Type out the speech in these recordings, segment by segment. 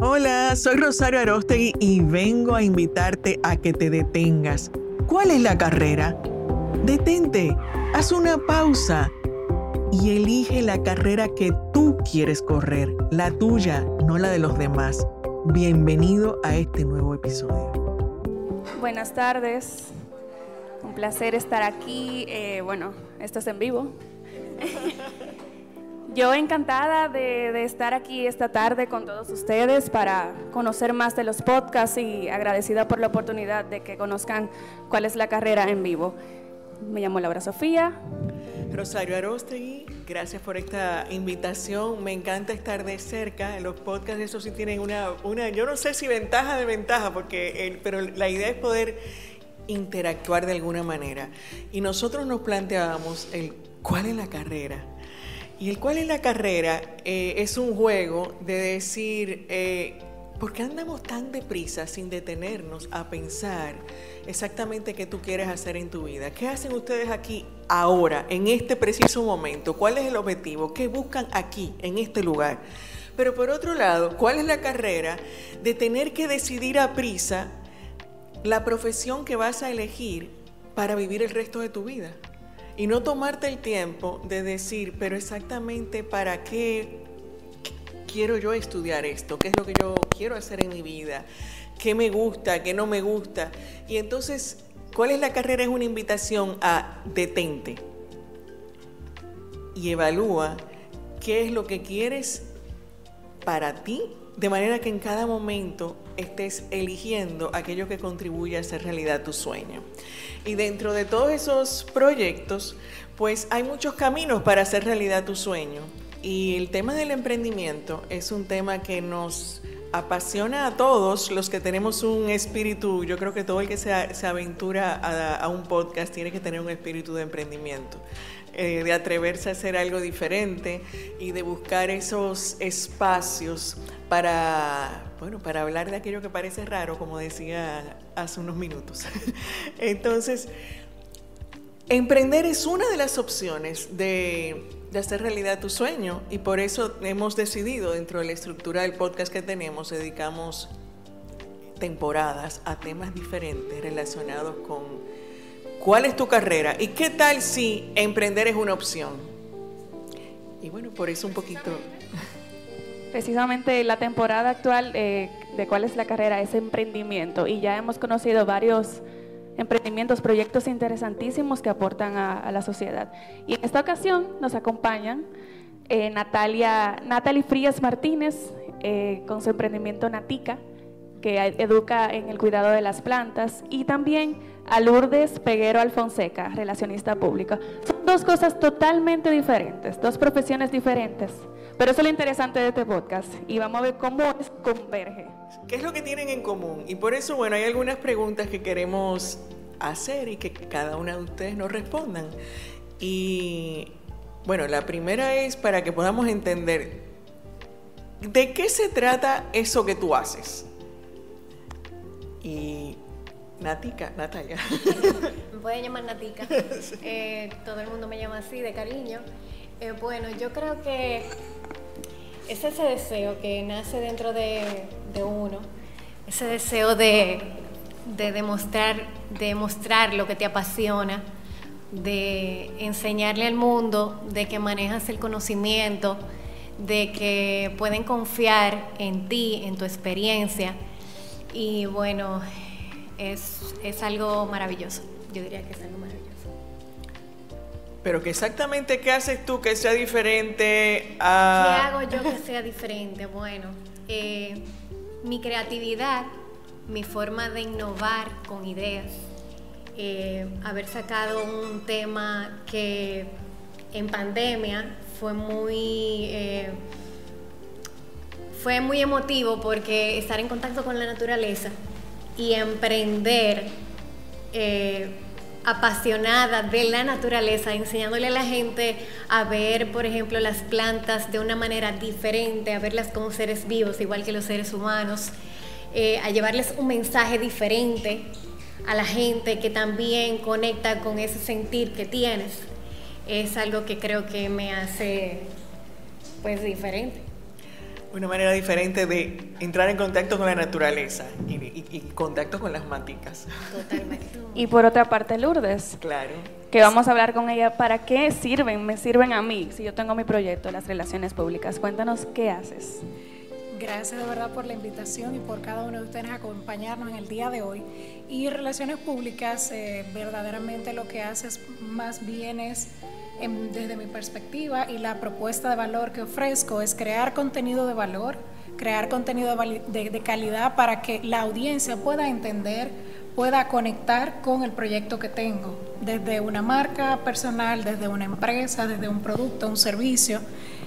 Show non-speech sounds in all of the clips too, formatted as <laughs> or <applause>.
Hola, soy Rosario Arostegui y vengo a invitarte a que te detengas. ¿Cuál es la carrera? Detente, haz una pausa y elige la carrera que tú quieres correr, la tuya, no la de los demás. Bienvenido a este nuevo episodio. Buenas tardes, un placer estar aquí. Eh, bueno, esto es en vivo. <laughs> Yo encantada de, estar aquí esta tarde con todos ustedes para conocer más de los podcasts y agradecida por la oportunidad de que conozcan cuál es la carrera en vivo. Me llamo Laura Sofía. Rosario Arostegui, gracias por esta invitación. Me encanta estar de cerca. Los podcasts, eso sí tienen una, una yo no sé si ventaja de ventaja, porque pero la idea es poder interactuar de alguna manera. Y nosotros nos planteábamos el cuál es la carrera y el cuál es la carrera eh, es un juego de decir, eh, ¿por qué andamos tan deprisa sin detenernos a pensar exactamente qué tú quieres hacer en tu vida? ¿Qué hacen ustedes aquí ahora, en este preciso momento? ¿Cuál es el objetivo? ¿Qué buscan aquí, en este lugar? Pero por otro lado, ¿cuál es la carrera de tener que decidir a prisa la profesión que vas a elegir para vivir el resto de tu vida? Y no tomarte el tiempo de decir, pero exactamente para qué quiero yo estudiar esto, qué es lo que yo quiero hacer en mi vida, qué me gusta, qué no me gusta. Y entonces, ¿cuál es la carrera? Es una invitación a detente y evalúa qué es lo que quieres para ti, de manera que en cada momento estés eligiendo aquello que contribuye a hacer realidad tu sueño. Y dentro de todos esos proyectos, pues hay muchos caminos para hacer realidad tu sueño. Y el tema del emprendimiento es un tema que nos apasiona a todos los que tenemos un espíritu, yo creo que todo el que se, aventura a, un podcast tiene que tener un espíritu de emprendimiento, eh, de atreverse a hacer algo diferente y de buscar esos espacios para, bueno, para hablar de aquello que parece raro, como decía hace unos minutos. <laughs> Entonces, emprender es una de las opciones de, hacer realidad tu sueño y por eso hemos decidido dentro de la estructura del podcast que tenemos, dedicamos temporadas a temas diferentes relacionados con cuál es tu carrera y qué tal si emprender es una opción. Y bueno, por eso un poquito precisamente la temporada actual eh, de cuál es la carrera es emprendimiento y ya hemos conocido varios emprendimientos, proyectos interesantísimos que aportan a, la sociedad. Y en esta ocasión nos acompañan eh, Natalia, Natalie Frías Martínez eh, con su emprendimiento Natica, que educa en el cuidado de las plantas, y también a Lourdes Peguero Alfonseca, relacionista pública. Son dos cosas totalmente diferentes, dos profesiones diferentes pero eso es lo interesante de este podcast y vamos a ver cómo es converge. ¿Qué es lo que tienen en común? Y por eso, bueno, hay algunas preguntas que queremos hacer y que cada una de ustedes nos respondan. Y bueno, la primera es para que podamos entender de qué se trata eso que tú haces. Y Natica, Natalia. <laughs> me pueden llamar Natica. <laughs> Eh, todo el mundo me llama así, de cariño. Eh, bueno, yo creo que es ese deseo que nace dentro de, uno, ese deseo de, demostrar, demostrar lo que te apasiona, de enseñarle al mundo de que manejas el conocimiento, de que pueden confiar en ti, en tu experiencia. Y bueno, es, es algo maravilloso. Yo diría que es algo maravilloso. Pero que exactamente qué haces tú que sea diferente a... ¿Qué hago yo que sea diferente? Bueno, eh, mi creatividad, mi forma de innovar con ideas, eh, haber sacado un tema que en pandemia fue muy... Eh, fue muy emotivo porque estar en contacto con la naturaleza y emprender apasionada de la naturaleza, enseñándole a la gente a ver, por ejemplo, las plantas de una manera diferente, a verlas como seres vivos, igual que los seres humanos, eh, a llevarles un mensaje diferente a la gente que también conecta con ese sentir que tienes, es algo que creo que me hace pues diferente. Una manera diferente de entrar en contacto con la naturaleza y, contacto con las maticas. Totalmente. Y por otra parte, Lourdes. Claro. Que vamos a hablar con ella. ¿Para qué sirven? Me sirven a mí si yo tengo mi proyecto, las relaciones públicas. Cuéntanos qué haces. Gracias de verdad por la invitación y por cada uno de ustedes acompañarnos en el día de hoy. Y Relaciones Públicas eh, verdaderamente lo que hace es más bien es desde mi perspectiva y la propuesta de valor que ofrezco es crear contenido de valor, crear contenido de, calidad para que la audiencia pueda entender, pueda conectar con el proyecto que tengo, desde una marca personal, desde una empresa, desde un producto, un servicio.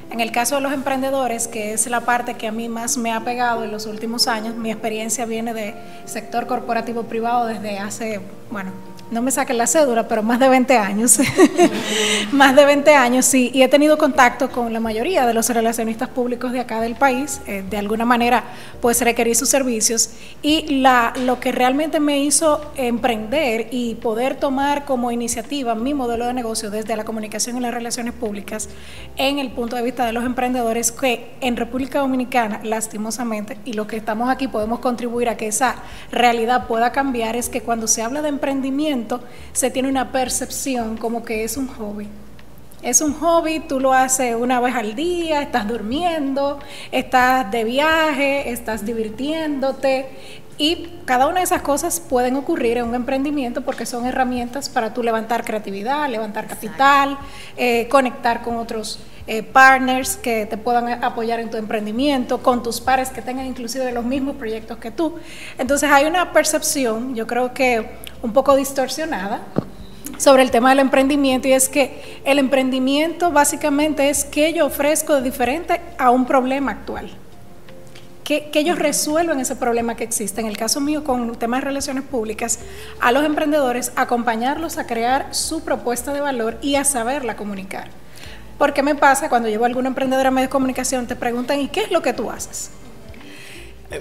En el caso de los emprendedores, que es la parte que a mí más me ha pegado en los últimos años, mi experiencia viene de sector corporativo privado desde hace, bueno, no me saquen la cédula, pero más de 20 años. <laughs> más de 20 años, sí. Y he tenido contacto con la mayoría de los relacionistas públicos de acá del país. Eh, de alguna manera, pues requerí sus servicios. Y lo que realmente me hizo emprender y poder tomar como iniciativa mi modelo de negocio desde la comunicación y las relaciones públicas en el punto de vista de los emprendedores, que en República Dominicana, lastimosamente, y los que estamos aquí podemos contribuir a que esa realidad pueda cambiar, es que cuando se habla de emprendimiento, se tiene una percepción como que es un hobby. Es un hobby, tú lo haces una vez al día, estás durmiendo, estás de viaje, estás divirtiéndote y cada una de esas cosas pueden ocurrir en un emprendimiento porque son herramientas para tú levantar creatividad, levantar capital, eh, conectar con otros eh, partners que te puedan apoyar en tu emprendimiento, con tus pares que tengan inclusive los mismos proyectos que tú. Entonces hay una percepción, yo creo que un poco distorsionada, sobre el tema del emprendimiento y es que el emprendimiento básicamente es que yo ofrezco de diferente a un problema actual. Que, que, ellos resuelven ese problema que existe. En el caso mío, con el tema de relaciones públicas, a los emprendedores acompañarlos a crear su propuesta de valor y a saberla comunicar. Porque me pasa cuando llevo a algún emprendedor a medios de comunicación, te preguntan, ¿y qué es lo que tú haces?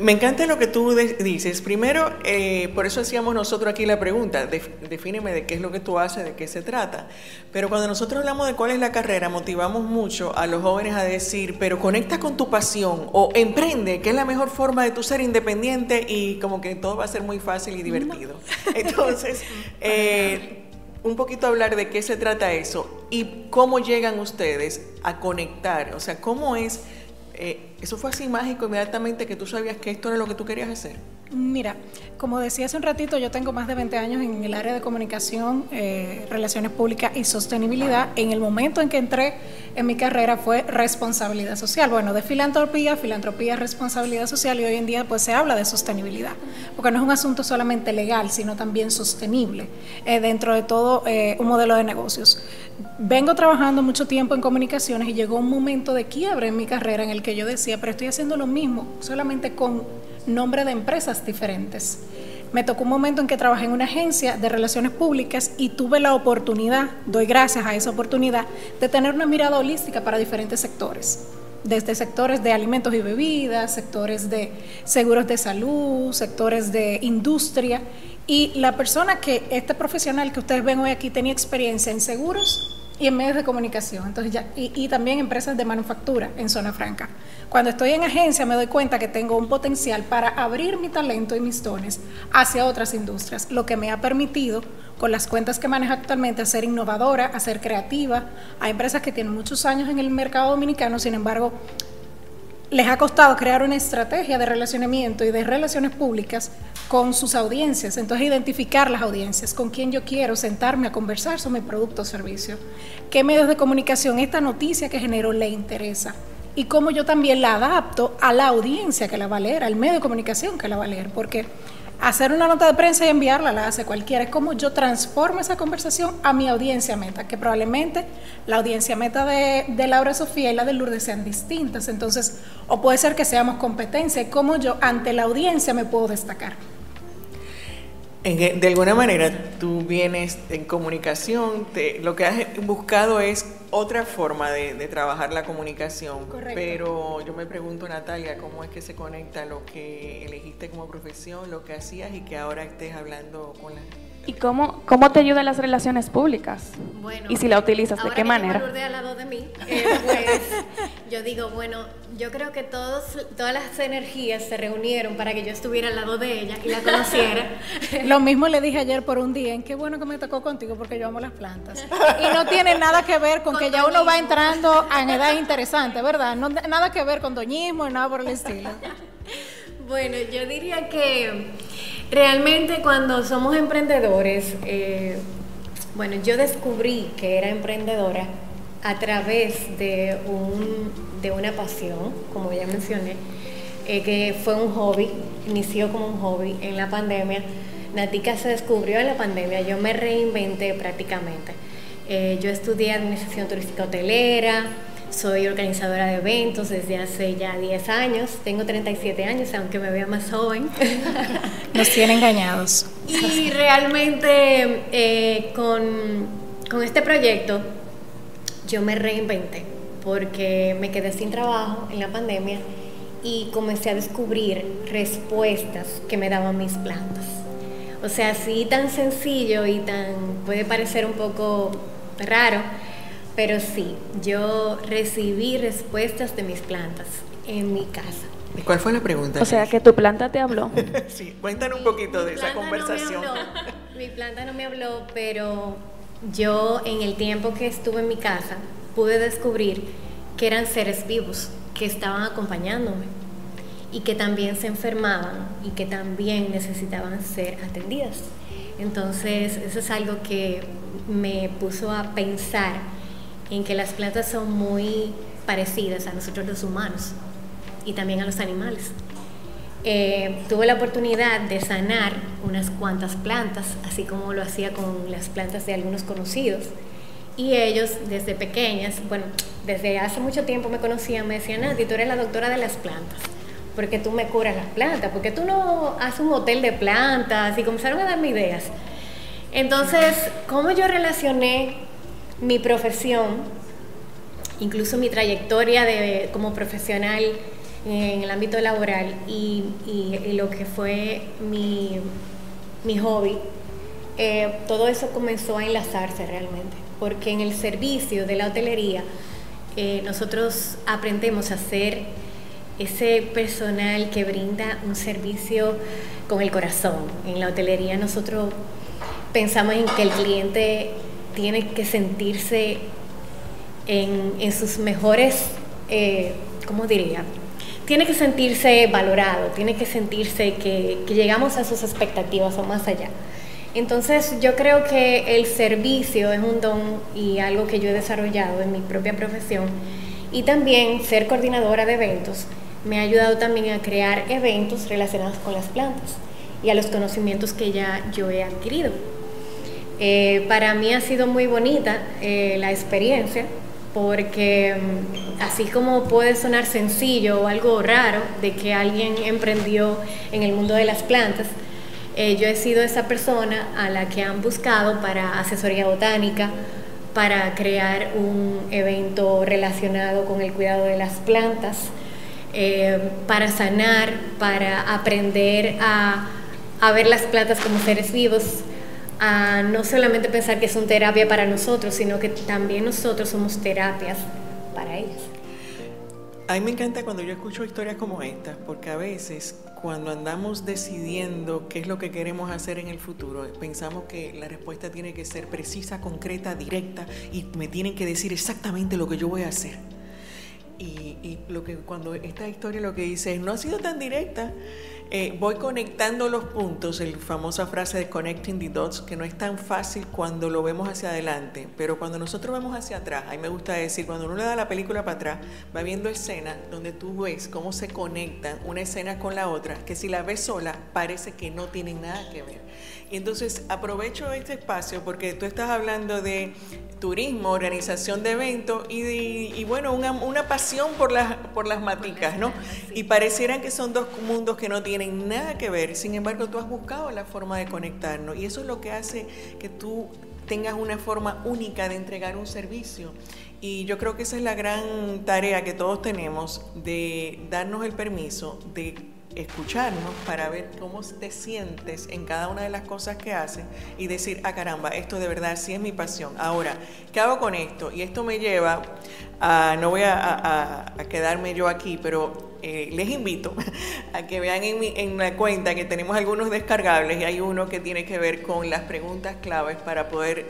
Me encanta lo que tú dices. Primero, eh, por eso hacíamos nosotros aquí la pregunta, defíneme de qué es lo que tú haces, de qué se trata. Pero cuando nosotros hablamos de cuál es la carrera, motivamos mucho a los jóvenes a decir, pero conecta con tu pasión o emprende, que es la mejor forma de tú ser independiente y como que todo va a ser muy fácil y divertido. Entonces, <laughs> eh, un poquito hablar de qué se trata eso y cómo llegan ustedes a conectar, o sea, cómo es eh, ¿eso fue así mágico inmediatamente que tú sabías que esto era lo que tú querías hacer? Mira, como decía hace un ratito, yo tengo más de 20 años en el área de comunicación, eh, relaciones públicas y sostenibilidad. En el momento en que entré en mi carrera fue responsabilidad social. Bueno, de filantropía, filantropía, responsabilidad social y hoy en día pues se habla de sostenibilidad, porque no es un asunto solamente legal, sino también sostenible eh, dentro de todo un modelo de negocios vengo trabajando mucho tiempo en comunicaciones y llegó un momento de quiebre en mi carrera en el que yo decía, pero estoy haciendo lo mismo, solamente con nombre de empresas diferentes. Me tocó un momento en que trabajé en una agencia de relaciones públicas y tuve la oportunidad, doy gracias a esa oportunidad, de tener una mirada holística para diferentes sectores desde sectores de alimentos y bebidas, sectores de seguros de salud, sectores de industria. Y la persona que, este profesional que ustedes ven hoy aquí, tenía experiencia en seguros y en medios de comunicación, entonces ya, y, también empresas de manufactura en zona franca. Cuando estoy en agencia me doy cuenta que tengo un potencial para abrir mi talento y mis dones hacia otras industrias, lo que me ha permitido con las cuentas que manejo actualmente a ser innovadora, a ser creativa. Hay empresas que tienen muchos años en el mercado dominicano, sin embargo, les ha costado crear una estrategia de relacionamiento y de relaciones públicas con sus audiencias. Entonces, identificar las audiencias, con quién yo quiero sentarme a conversar sobre mi producto o servicio, qué medios de comunicación esta noticia que genero le interesa y cómo yo también la adapto a la audiencia que la va a leer, al medio de comunicación que la va a leer, porque hacer una nota de prensa y enviarla la hace cualquiera. Es como yo transformo esa conversación a mi audiencia meta, que probablemente la audiencia meta de, de Laura Sofía y la de Lourdes sean distintas. Entonces, o puede ser que seamos competencia y cómo yo ante la audiencia me puedo destacar. de alguna manera, tú vienes en comunicación, lo que has buscado es otra forma de, trabajar la comunicación. Pero yo me pregunto, Natalia, ¿cómo es que se conecta lo que elegiste como profesión, lo que hacías y que ahora estés hablando con la ¿Y cómo, cómo te ayudan las relaciones públicas? Bueno, y si la utilizas, ¿de qué manera? Ahora al lado de mí, eh, pues yo digo, bueno, yo creo que todos, todas las energías se reunieron para que yo estuviera al lado de ella y la conociera. <laughs> Lo mismo le dije ayer por un día, en qué bueno que me tocó contigo porque yo amo las plantas. Y no tiene nada que ver con, que ya uno va entrando en edad interesante, ¿verdad? No, nada que ver con doñismo y nada por el estilo. <laughs> Bueno, yo diría que realmente cuando somos emprendedores, eh, bueno, yo descubrí que era emprendedora a través de, un, de una pasión, como ya mencioné, eh, que fue un hobby, inició como un hobby en la pandemia. Natica se descubrió en la pandemia, yo me reinventé prácticamente. Eh, yo estudié administración turística hotelera, soy organizadora de eventos desde hace ya 10 años, tengo 37 años, aunque me vea más joven. <laughs> Nos tiene engañados. Y realmente eh, con, con este proyecto yo me reinventé porque me quedé sin trabajo en la pandemia y comencé a descubrir respuestas que me daban mis plantas. O sea, así tan sencillo y tan puede parecer un poco raro, pero sí, yo recibí respuestas de mis plantas en mi casa. ¿Y cuál fue la pregunta? O sea, que tu planta te habló. <laughs> sí, cuéntanos un poquito de esa conversación. mi planta no me habló, pero yo en el tiempo que estuve en mi casa pude descubrir que eran seres vivos que estaban acompañándome y que también se enfermaban y que también necesitaban ser atendidas. Entonces, eso es algo que me puso a pensar en que las plantas son muy parecidas a nosotros los humanos y también a los animales. Eh, tuve la oportunidad de sanar unas cuantas plantas, así como lo hacía con las plantas de algunos conocidos. Y ellos desde pequeñas, bueno, desde hace mucho tiempo me conocían, me decían, Nati, tú eres la doctora de las plantas, porque tú me curas las plantas, porque tú no haces un hotel de plantas, y comenzaron a darme ideas. Entonces, ¿cómo yo relacioné mi profesión, incluso mi trayectoria de, como profesional en el ámbito laboral y, lo que fue mi, hobby, eh, todo eso comenzó a enlazarse realmente, porque en el servicio de la hotelería eh, nosotros aprendemos a ser ese personal que brinda un servicio con el corazón. En la hotelería nosotros pensamos en que el cliente tiene que sentirse en, sus mejores, eh, ¿cómo diría? tiene que sentirse valorado, tiene que sentirse que, llegamos a sus expectativas o más allá. Entonces yo creo que el servicio es un don y algo que yo he desarrollado en mi propia profesión y también ser coordinadora de eventos me ha ayudado también a crear eventos relacionados con las plantas y a los conocimientos que ya yo he adquirido. Eh, para mí ha sido muy bonita eh, la experiencia porque mm, así como puede sonar sencillo o algo raro de que alguien emprendió en el mundo de las plantas, eh, yo he sido esa persona a la que han buscado para asesoría botánica, para crear un evento relacionado con el cuidado de las plantas, eh, para sanar, para aprender a, a ver las plantas como seres vivos, a no solamente pensar que una terapia para nosotros, sino que también nosotros somos terapias para ellas. A mí me encanta cuando yo escucho historias como esta, porque a veces cuando andamos decidiendo qué es lo que queremos hacer en el futuro, pensamos que la respuesta tiene que ser precisa, concreta, directa y me tienen que decir exactamente lo que yo voy a hacer. Y, y lo que cuando esta historia lo que dice es no ha sido tan directa eh, voy conectando los puntos, la famosa frase de connecting the dots, que no es tan fácil cuando lo vemos hacia adelante, pero cuando nosotros vemos hacia atrás, a me gusta decir, cuando uno le da la película para atrás, va viendo escenas donde tú ves cómo se conectan una escena con la otra, que si la ves sola parece que no tienen nada que ver. Y entonces aprovecho este espacio porque tú estás hablando de turismo, organización de eventos y, bueno, una, pasión por las, por las maticas, ¿no? Y parecieran que son dos mundos que no tienen nada que ver, sin embargo tú has buscado la forma de conectarnos y eso es lo que hace que tú tengas una forma única de entregar un servicio. Y yo creo que esa es la gran tarea que todos tenemos de darnos el permiso de escucharnos para ver cómo te sientes en cada una de las cosas que haces y decir, ah caramba, esto de verdad sí es mi pasión. Ahora, ¿qué hago con esto? Y esto me lleva a, no voy a, quedarme yo aquí, pero eh, les invito <laughs> a que vean en, mi, en la cuenta que tenemos algunos descargables y hay uno que tiene que ver con las preguntas claves para poder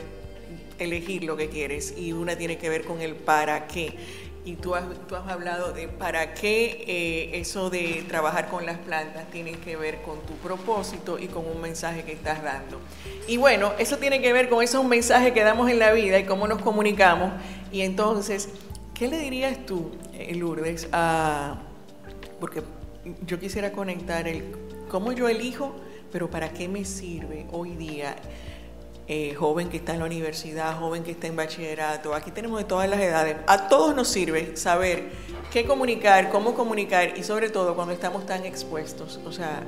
elegir lo que quieres y una tiene que ver con el para qué y tú has, tú has hablado de para qué eh, eso de trabajar con las plantas tiene que ver con tu propósito y con un mensaje que estás dando. Y bueno, eso tiene que ver con esos mensajes que damos en la vida y cómo nos comunicamos. Y entonces, ¿qué le dirías tú, eh, Lourdes, a, porque yo quisiera conectar el cómo yo elijo, pero para qué me sirve hoy día eh, joven que está en la universidad, joven que está en bachillerato, aquí tenemos de todas las edades. A todos nos sirve saber qué comunicar, cómo comunicar y sobre todo cuando estamos tan expuestos. O sea,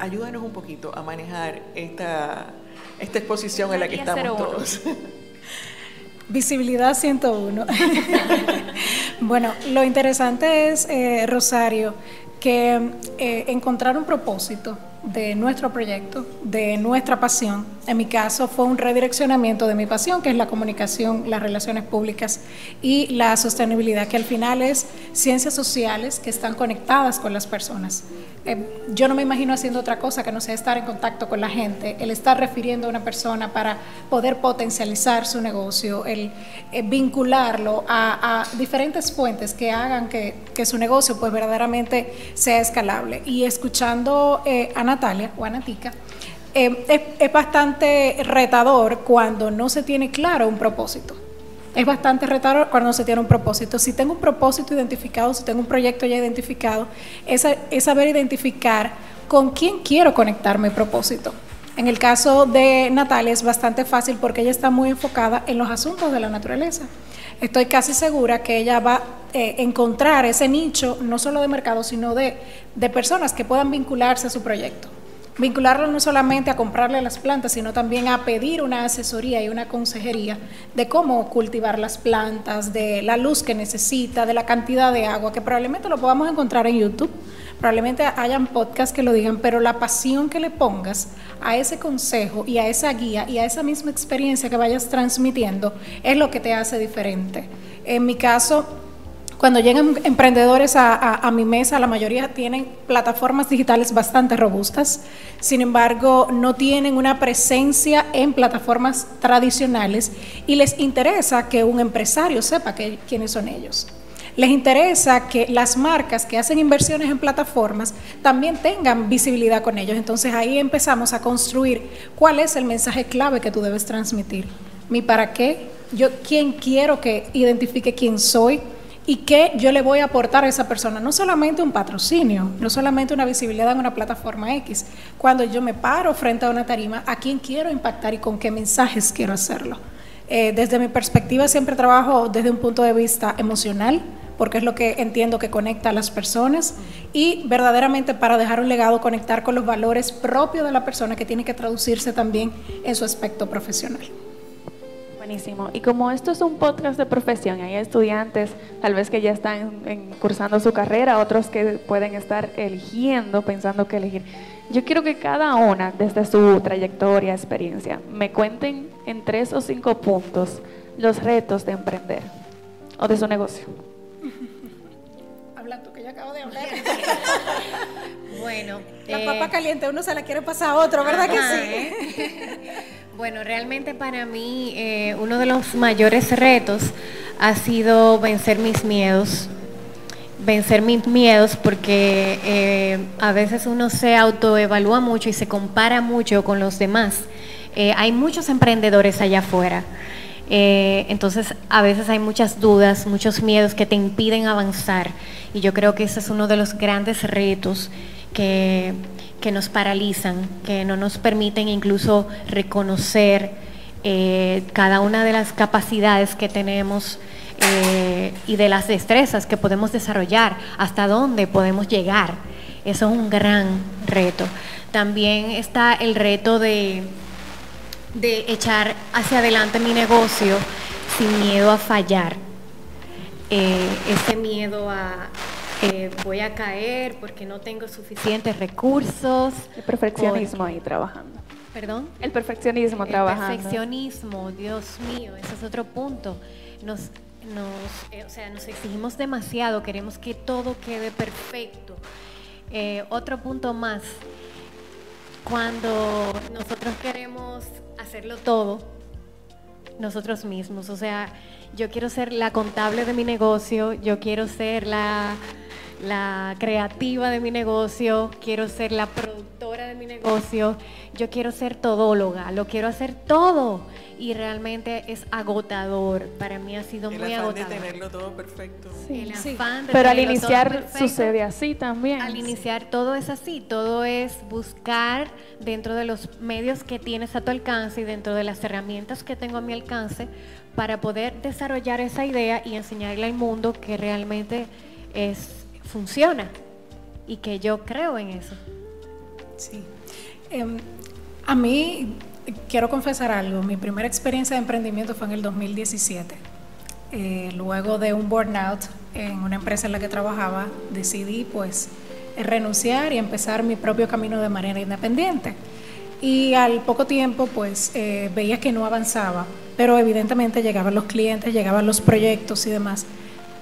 ayúdanos un poquito a manejar esta, esta exposición en la que estamos todos. <laughs> Visibilidad 101. <laughs> bueno, lo interesante es, eh, Rosario, que eh, encontrar un propósito de nuestro proyecto, de nuestra pasión. En mi caso fue un redireccionamiento de mi pasión, que es la comunicación, las relaciones públicas y la sostenibilidad, que al final es ciencias sociales que están conectadas con las personas. Eh, yo no me imagino haciendo otra cosa que no sea estar en contacto con la gente, el estar refiriendo a una persona para poder potencializar su negocio, el eh, vincularlo a, diferentes fuentes que hagan que, su negocio pues verdaderamente sea escalable. Y escuchando eh, a Natalia o a Natica, es, es bastante retador cuando no se tiene claro un propósito es bastante retador cuando se tiene un propósito. Si tengo un propósito identificado, si tengo un proyecto ya identificado, es, saber identificar con quién quiero conectar mi propósito. En el caso de Natalia es bastante fácil porque ella está muy enfocada en los asuntos de la naturaleza. Estoy casi segura que ella va a eh, encontrar ese nicho, no solo de mercado, sino de, de personas que puedan vincularse a su proyecto vincularlo no solamente a comprarle las plantas, sino también a pedir una asesoría y una consejería de cómo cultivar las plantas, de la luz que necesita, de la cantidad de agua, que probablemente lo podamos encontrar en YouTube, probablemente hayan podcasts que lo digan, pero la pasión que le pongas a ese consejo y a esa guía y a esa misma experiencia que vayas transmitiendo es lo que te hace diferente. En mi caso, cuando llegan emprendedores a, mi mesa, la mayoría tienen plataformas digitales bastante robustas, sin embargo, no tienen una presencia en plataformas tradicionales y les interesa que un empresario sepa quiénes son ellos. Les interesa que las marcas que hacen inversiones en plataformas también tengan visibilidad con ellos. Entonces ahí empezamos a construir cuál es el mensaje clave que tú debes transmitir. Mi para qué, yo quién quiero que identifique quién soy, y qué yo le voy a aportar a esa persona. No solamente un patrocinio, no solamente una visibilidad en una plataforma X. Cuando yo me paro frente a una tarima, ¿a quién quiero impactar y con qué mensajes quiero hacerlo? Eh, desde mi perspectiva siempre trabajo desde un punto de vista emocional, porque es lo que entiendo que conecta a las personas y verdaderamente para dejar un legado, conectar con los valores propios de la persona que tiene que traducirse también en su aspecto profesional. Y como esto es un podcast de profesión, hay estudiantes tal vez que ya están cursando su carrera, otros que pueden estar eligiendo, pensando qué elegir. Yo quiero que cada una, desde su trayectoria, experiencia, me cuenten en tres o cinco puntos los retos de emprender o de su negocio. Habla tú, que yo acabo de hablar. <laughs> bueno. La papa eh, caliente uno se la quiere pasar a otro, ¿verdad que sí? ¿eh? Bueno, realmente para mí eh, uno de los mayores retos ha sido vencer mis miedos, vencer mis miedos porque eh, a veces uno se autoevalúa mucho y se compara mucho con los demás. Eh, hay muchos emprendedores allá afuera. entonces a veces hay muchas dudas, muchos miedos que te impiden avanzar y yo creo que ese es uno de los grandes retos que que nos paralizan, que no nos permiten incluso reconocer eh, cada una de las capacidades que tenemos eh, y de las destrezas que podemos desarrollar, hasta dónde podemos llegar. Eso es un gran reto. También está el reto de, de echar hacia adelante mi negocio sin miedo a fallar. Eh, ese miedo a, eh, voy a caer porque no tengo suficientes recursos. El perfeccionismo ahí trabajando. ¿Perdón? El perfeccionismo El trabajando. perfeccionismo, Dios mío, ese es otro punto. Nos, nos, eh, o sea, nos exigimos demasiado, queremos que todo quede perfecto. Eh, otro punto más, cuando nosotros queremos hacerlo todo, nosotros mismos, o sea, yo quiero ser la contable de mi negocio, yo quiero ser la, la creativa de mi negocio, quiero ser la productora de mi negocio, yo quiero ser todóloga, lo quiero hacer todo y realmente es agotador. Para mí ha sido El muy afán de agotador. tenerlo todo perfecto. Sí. El Sí. afán de Pero al iniciar perfecto. sucede así también. Al iniciar todo es así, todo es buscar dentro de los medios que tienes a tu alcance y dentro de las herramientas que tengo a mi alcance para poder desarrollar esa idea y enseñarle al mundo que realmente es funciona y que yo creo en eso. Sí. Em, a mí, quiero confesar algo, mi primera experiencia de emprendimiento fue en el 2017. Eh, luego de un burnout en una empresa en la que trabajaba, decidí pues renunciar y empezar mi propio camino de manera independiente. Y al poco tiempo pues eh, veía que no avanzaba, pero evidentemente llegaban los clientes, llegaban los proyectos y demás.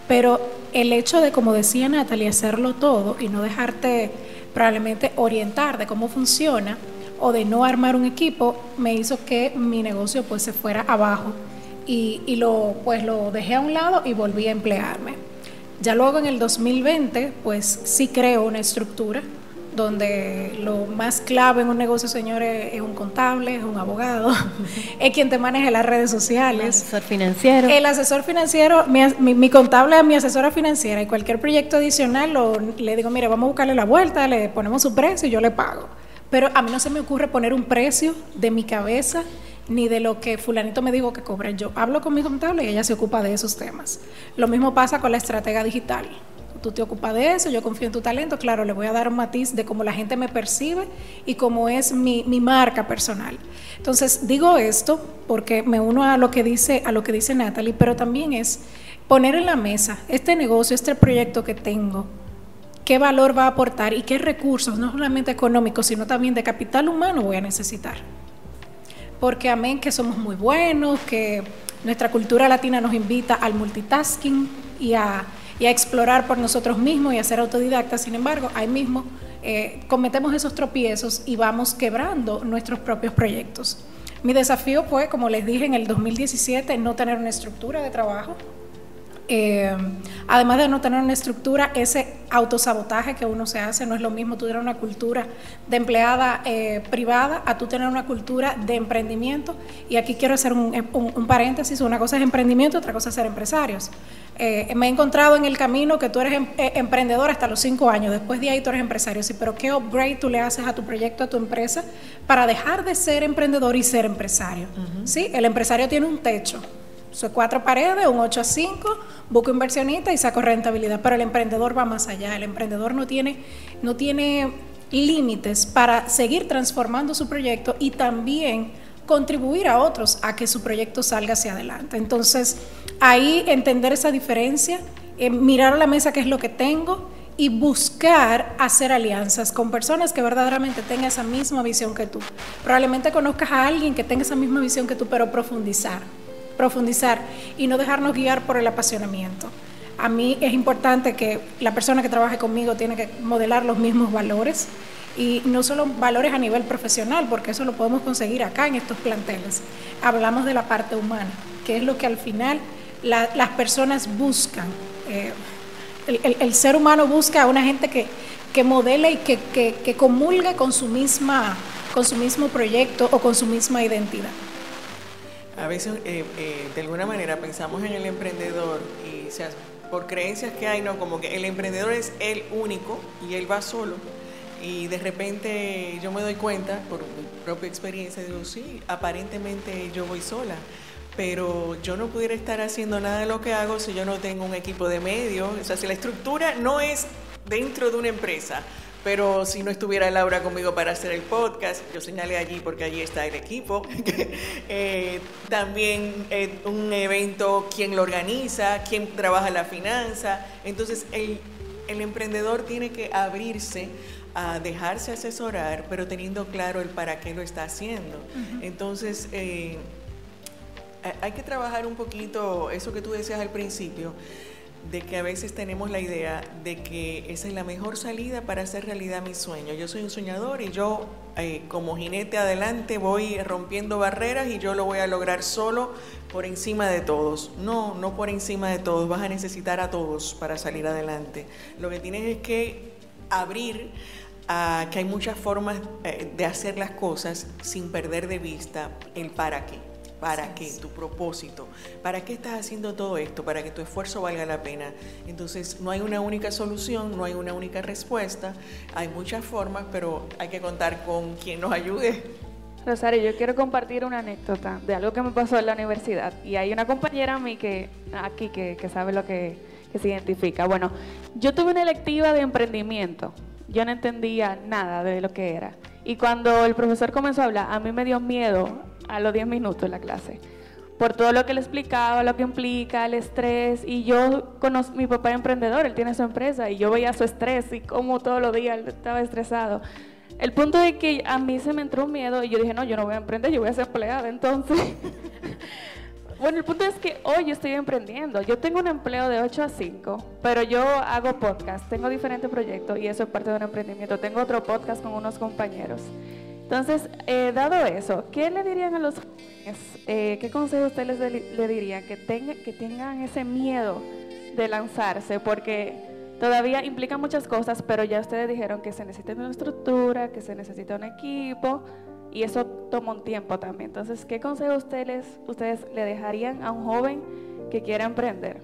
Pero el hecho de, como decía Natalie, hacerlo todo y no dejarte probablemente orientar de cómo funciona o de no armar un equipo, me hizo que mi negocio pues se fuera abajo y, y lo, pues, lo dejé a un lado y volví a emplearme. Ya luego en el 2020 pues sí creo una estructura donde lo más clave en un negocio, señores, es un contable, es un abogado, <laughs> es quien te maneja las redes sociales. Asesor financiero. El asesor financiero, mi, mi- mi contable es mi asesora financiera y cualquier proyecto adicional lo- le digo, mire, vamos a buscarle la vuelta, le ponemos su precio y yo le pago. Pero a mí no se me ocurre poner un precio de mi cabeza ni de lo que fulanito me dijo que cobre. Yo hablo con mi contable y ella se ocupa de esos temas. Lo mismo pasa con la estratega digital. Tú te ocupas de eso, yo confío en tu talento, claro, le voy a dar un matiz de cómo la gente me percibe y cómo es mi, mi marca personal. Entonces, digo esto porque me uno a lo que dice, a lo que dice Natalie, pero también es poner en la mesa este negocio, este proyecto que tengo, qué valor va a aportar y qué recursos, no solamente económicos, sino también de capital humano voy a necesitar. Porque amén que somos muy buenos, que nuestra cultura latina nos invita al multitasking y a, y a explorar por nosotros mismos y a ser autodidactas. Sin embargo, ahí mismo eh, cometemos esos tropiezos y vamos quebrando nuestros propios proyectos. Mi desafío fue, como les dije, en el 2017, no tener una estructura de trabajo, eh, además de no tener una estructura, ese autosabotaje que uno se hace no es lo mismo tú tener una cultura de empleada eh, privada a tú tener una cultura de emprendimiento. Y aquí quiero hacer un, un- un paréntesis, una cosa es emprendimiento, otra cosa es ser empresarios. Eh, me he encontrado en el camino que tú eres em- emprendedor hasta los cinco años, después de ahí tú eres empresario. Sí, pero ¿qué upgrade tú le haces a tu proyecto, a tu empresa, para dejar de ser emprendedor y ser empresario? ¿Sí? El empresario tiene un techo, son cuatro paredes, un 8 a 5, busco inversionista y saco rentabilidad. Pero el emprendedor va más allá. El emprendedor no tiene, no tiene límites para seguir transformando su proyecto y también contribuir a otros a que su proyecto salga hacia adelante. Entonces, ahí entender esa diferencia, eh, mirar a la mesa qué es lo que tengo y buscar hacer alianzas con personas que verdaderamente tengan esa misma visión que tú. Probablemente conozcas a alguien que tenga esa misma visión que tú, pero profundizar profundizar y no dejarnos guiar por el apasionamiento. A mí es importante que la persona que trabaje conmigo tiene que modelar los mismos valores y no solo valores a nivel profesional, porque eso lo podemos conseguir acá en estos planteles. Hablamos de la parte humana, que es lo que al final la- las personas buscan. Eh, el, el- ser humano busca a una gente que, que modele y que, que, que comulgue con su, misma, con su mismo proyecto o con su misma identidad. A veces, eh, eh, de alguna manera, pensamos en el emprendedor y, o sea, por creencias que hay, ¿no? Como que el emprendedor es el único y él va solo. Y de repente yo me doy cuenta, por mi propia experiencia, digo, sí, aparentemente yo voy sola, pero yo no pudiera estar haciendo nada de lo que hago si yo no tengo un equipo de medios. O sea, si la estructura no es dentro de una empresa, pero si no estuviera Laura conmigo para hacer el podcast, yo señalé allí porque allí está el equipo. <laughs> Eh, también eh, un evento, quién lo organiza, quién trabaja la finanza. Entonces, el el emprendedor tiene que abrirse a dejarse asesorar, pero teniendo claro el para qué lo está haciendo. Entonces, eh, hay que trabajar un poquito eso que tú decías al principio, de que a veces tenemos la idea de que esa es la mejor salida para hacer realidad mi sueño. Yo soy un soñador y yo eh, como jinete adelante voy rompiendo barreras y yo lo voy a lograr solo por encima de todos. No, no por encima de todos, vas a necesitar a todos para salir adelante. Lo que tienes es que abrir a que hay muchas formas eh, de hacer las cosas sin perder de vista el para qué. ¿Para qué? Tu propósito. ¿Para qué estás haciendo todo esto? Para que tu esfuerzo valga la pena. Entonces, no hay una única solución, no hay una única respuesta. Hay muchas formas, pero hay que contar con quien nos ayude. Rosario, yo quiero compartir una anécdota de algo que me pasó en la universidad. Y hay una compañera a mí que, aquí que, sabe lo que, que se identifica. Bueno, yo tuve una electiva de emprendimiento. Yo no entendía nada de lo que era. Y cuando el profesor comenzó a hablar, a mí me dio miedo a los 10 minutos en la clase. Por todo lo que le explicaba, lo que implica, el estrés. Y yo conozco, mi papá es emprendedor, él tiene su empresa y yo veía su estrés y cómo todos los días estaba estresado. El punto es que a mí se me entró un miedo y yo dije, no, yo no voy a emprender, yo voy a ser empleada. Entonces, <laughs> bueno, el punto es que hoy estoy emprendiendo. Yo tengo un empleo de 8 a 5, pero yo hago podcast, tengo diferentes proyectos y eso es parte de un emprendimiento. Tengo otro podcast con unos compañeros. Entonces, eh, dado eso, ¿qué le dirían a los jóvenes? Eh, ¿Qué consejo ustedes le, dirían? Que, tengan ese miedo de lanzarse, porque todavía implica muchas cosas, pero ya ustedes dijeron que se necesita una estructura, que se necesita un equipo, y eso toma un tiempo también. Entonces, ¿qué consejo ustedes, ustedes le dejarían a un joven que quiera emprender?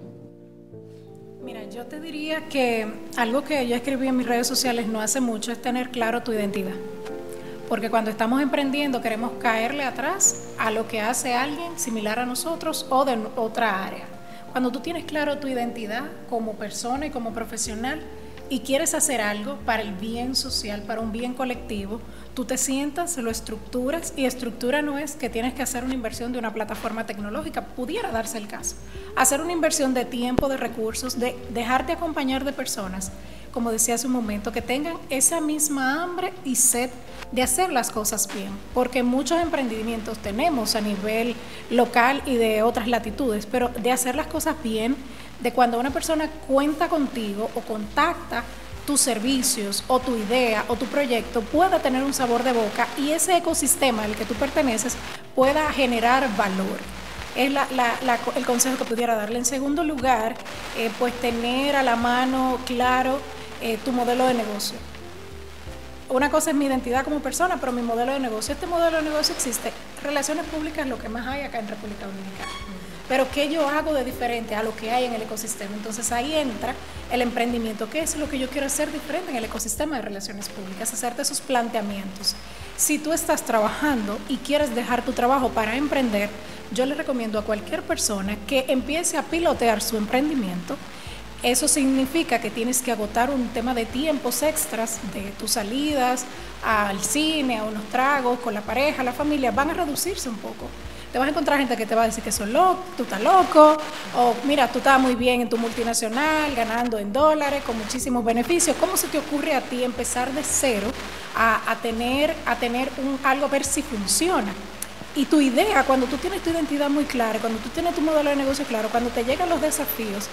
Mira, yo te diría que algo que yo escribí en mis redes sociales no hace mucho es tener claro tu identidad. Porque cuando estamos emprendiendo queremos caerle atrás a lo que hace alguien similar a nosotros o de otra área. Cuando tú tienes claro tu identidad como persona y como profesional y quieres hacer algo para el bien social, para un bien colectivo, tú te sientas, lo estructuras y estructura no es que tienes que hacer una inversión de una plataforma tecnológica, pudiera darse el caso. Hacer una inversión de tiempo, de recursos, de dejarte acompañar de personas, como decía hace un momento, que tengan esa misma hambre y sed de hacer las cosas bien, porque muchos emprendimientos tenemos a nivel local y de otras latitudes, pero de hacer las cosas bien, de cuando una persona cuenta contigo o contacta tus servicios o tu idea o tu proyecto pueda tener un sabor de boca y ese ecosistema al que tú perteneces pueda generar valor. Es el consejo que pudiera darle. En segundo lugar, eh, pues tener a la mano claro eh, tu modelo de negocio una cosa es mi identidad como persona, pero mi modelo de negocio, este modelo de negocio existe. Relaciones públicas es lo que más hay acá en República Dominicana. Pero ¿qué yo hago de diferente a lo que hay en el ecosistema? Entonces ahí entra el emprendimiento. ¿Qué es lo que yo quiero hacer diferente en el ecosistema de relaciones públicas? Hacerte esos planteamientos. Si tú estás trabajando y quieres dejar tu trabajo para emprender, yo le recomiendo a cualquier persona que empiece a pilotear su emprendimiento eso significa que tienes que agotar un tema de tiempos extras de tus salidas al cine, a unos tragos con la pareja, la familia, van a reducirse un poco. Te vas a encontrar gente que te va a decir que son loco, tú estás loco, o mira, tú estás muy bien en tu multinacional, ganando en dólares, con muchísimos beneficios. ¿Cómo se te ocurre a ti empezar de cero a, tener, a tener un, algo a ver si funciona? Y tu idea, cuando tú tienes tu identidad muy clara, cuando tú tienes tu modelo de negocio claro, cuando te llegan los desafíos,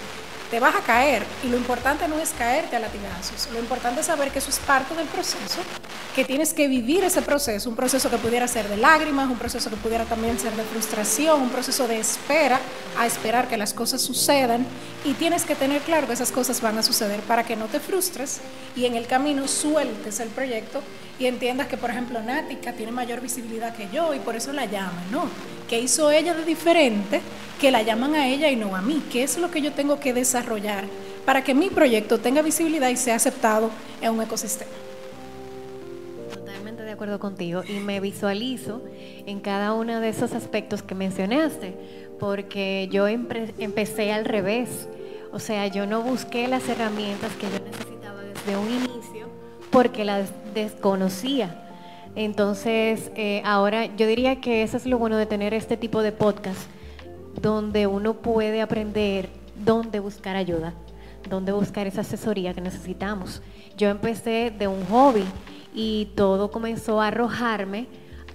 te vas a caer y lo importante no es caerte a latigazos, lo importante es saber que eso es parte del proceso, que tienes que vivir ese proceso, un proceso que pudiera ser de lágrimas, un proceso que pudiera también ser de frustración, un proceso de espera, a esperar que las cosas sucedan y tienes que tener claro que esas cosas van a suceder para que no te frustres y en el camino sueltes el proyecto y entiendas que, por ejemplo, Nática tiene mayor visibilidad que yo y por eso la llaman, ¿no? ¿Qué hizo ella de diferente que la llaman a ella y no a mí? ¿Qué es lo que yo tengo que desarrollar para que mi proyecto tenga visibilidad y sea aceptado en un ecosistema? Totalmente de acuerdo contigo y me visualizo en cada uno de esos aspectos que mencionaste, porque yo empecé al revés. O sea, yo no busqué las herramientas que yo necesitaba desde un inicio porque las desconocía. Entonces, eh, ahora yo diría que eso es lo bueno de tener este tipo de podcast, donde uno puede aprender dónde buscar ayuda, dónde buscar esa asesoría que necesitamos. Yo empecé de un hobby y todo comenzó a arrojarme